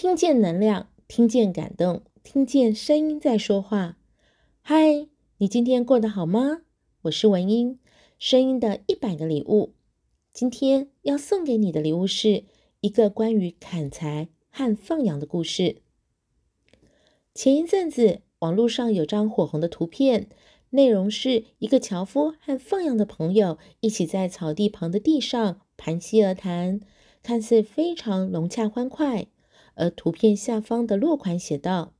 听见能量，听见感动，听见声音在说话。嗨，你今天过得好吗？我是文英，声音的一百个礼物。今天要送给你的礼物是一个关于砍柴和放羊的故事。前一阵子，网络上有张火红的图片，内容是一个樵夫和放羊的朋友一起在草地旁的地上盘膝而谈，看似非常融洽欢快。而图片下方的落款写道：“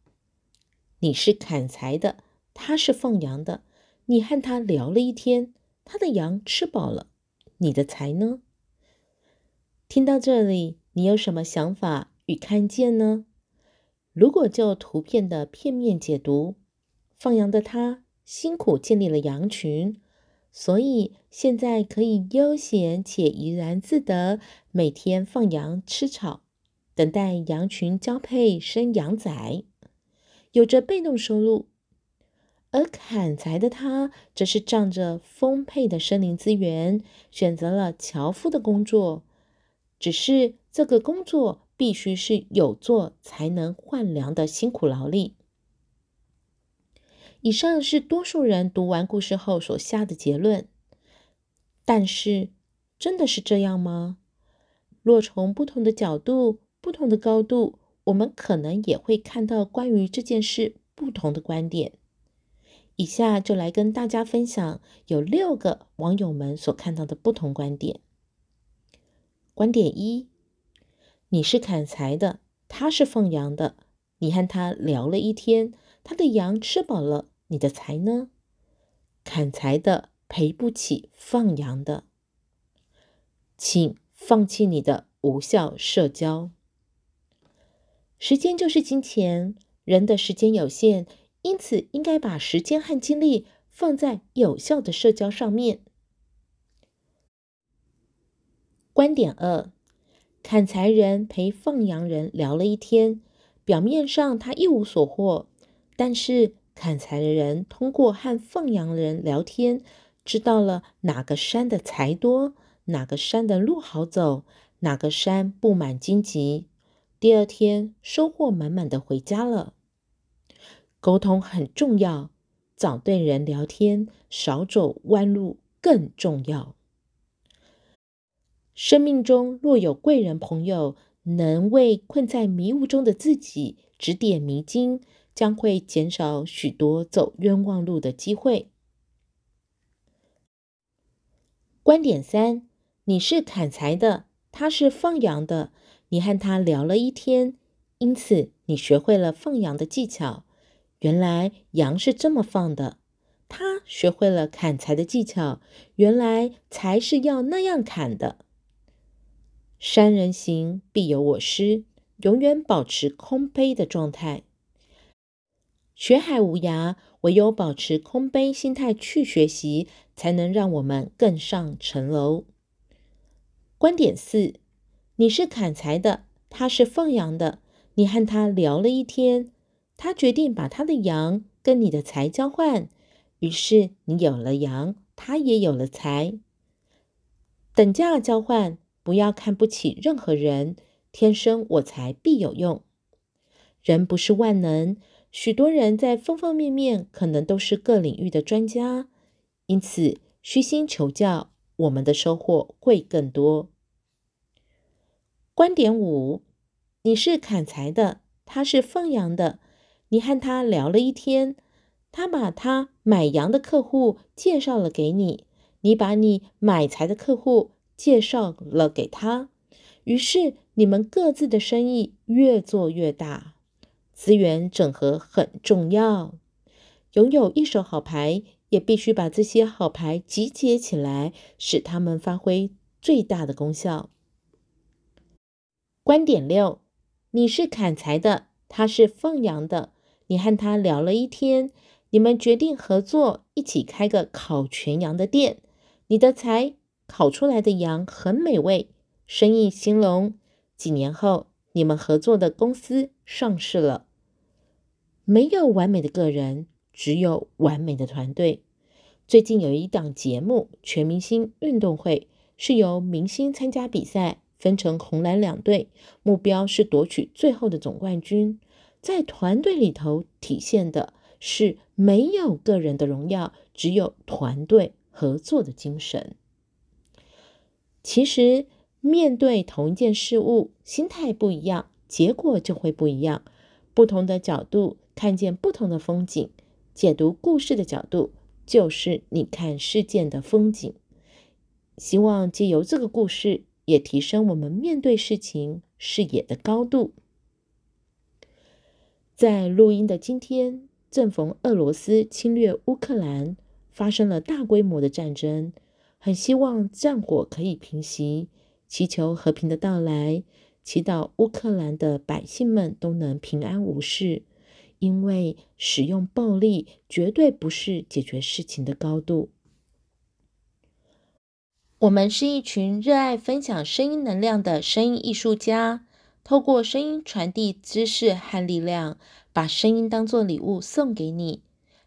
你是砍柴的，他是放羊的。你和他聊了一天，他的羊吃饱了，你的柴呢？”听到这里，你有什么想法与看见呢？如果就图片的片面解读，放羊的他辛苦建立了羊群，所以现在可以悠闲且怡然自得，每天放羊吃草，等待羊群交配生羊崽，有着被动收入；而砍柴的他，则是仗着丰沛的森林资源，选择了樵夫的工作。只是这个工作必须是有做才能换粮的辛苦劳力。以上是多数人读完故事后所下的结论，但是真的是这样吗？若从不同的角度、不同的高度，我们可能也会看到关于这件事不同的观点。以下就来跟大家分享有六个网友们所看到的不同观点。观点一：你是砍柴的，他是放羊的。你和他聊了一天，他的羊吃饱了，你的柴呢？砍柴的赔不起放羊的，请放弃你的无效社交。时间就是金钱，人的时间有限，因此应该把时间和精力放在有效的社交上面。观点二：砍柴人陪放羊人聊了一天，表面上他一无所获，但是砍柴的人通过和放羊人聊天，知道了哪个山的柴多，哪个山的路好走，哪个山布满荆棘。第二天收获满满的回家了。沟通很重要，找对人聊天，少走弯路更重要。生命中若有贵人朋友，能为困在迷雾中的自己指点迷津，将会减少许多走冤枉路的机会。观点三：你是砍柴的，他是放羊的，你和他聊了一天，因此你学会了放羊的技巧。原来羊是这么放的，他学会了砍柴的技巧，原来柴是要那样砍的。山人行，必有我师。永远保持空杯的状态。学海无涯，唯有保持空杯心态去学习，才能让我们更上层楼。观点四：你是砍柴的，他是放羊的。你和他聊了一天，他决定把他的羊跟你的柴交换，于是你有了羊，他也有了柴，等价交换。不要看不起任何人，天生我材必有用。人不是万能，许多人在方方面面可能都是各领域的专家，因此虚心求教，我们的收获会更多。观点五：你是砍柴的，他是放羊的。你和他聊了一天，他把他买羊的客户介绍了给你，你把你买柴的客户。介绍了给他，于是你们各自的生意越做越大。资源整合很重要，拥有一手好牌，也必须把这些好牌集结起来，使他们发挥最大的功效。观点六：你是砍柴的，他是放羊的。你和他聊了一天，你们决定合作，一起开个烤全羊的店。你的柴。烤出来的羊很美味，生意兴隆。几年后，你们合作的公司上市了。没有完美的个人，只有完美的团队。最近有一档节目《全明星运动会》，是由明星参加比赛，分成红蓝两队，目标是夺取最后的总冠军。在团队里头体现的是没有个人的荣耀，只有团队合作的精神。其实面对同一件事物，心态不一样，结果就会不一样。不同的角度看见不同的风景，解读故事的角度就是你看事件的风景。希望借由这个故事，也提升我们面对事情视野的高度。在录音的今天，正逢俄罗斯侵略乌克兰，发生了大规模的战争。很希望战火可以平息，祈求和平的到来，祈祷乌克兰的百姓们都能平安无事。因为使用暴力绝对不是解决事情的高度。我们是一群热爱分享声音能量的声音艺术家。透过声音传递知识和力量，把声音当作礼物送给你。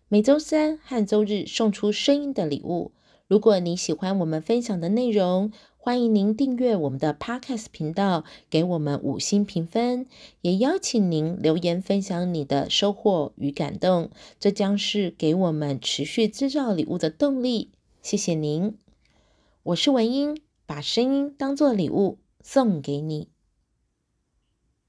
每周三和周日送出声音的礼物。如果你喜欢我们分享的内容，欢迎您订阅我们的 Podcast 频道，给我们五星评分。也邀请您留言分享你的收获与感动，这将是给我们持续制造礼物的动力。谢谢您，我是文英，把声音当作礼物送给你。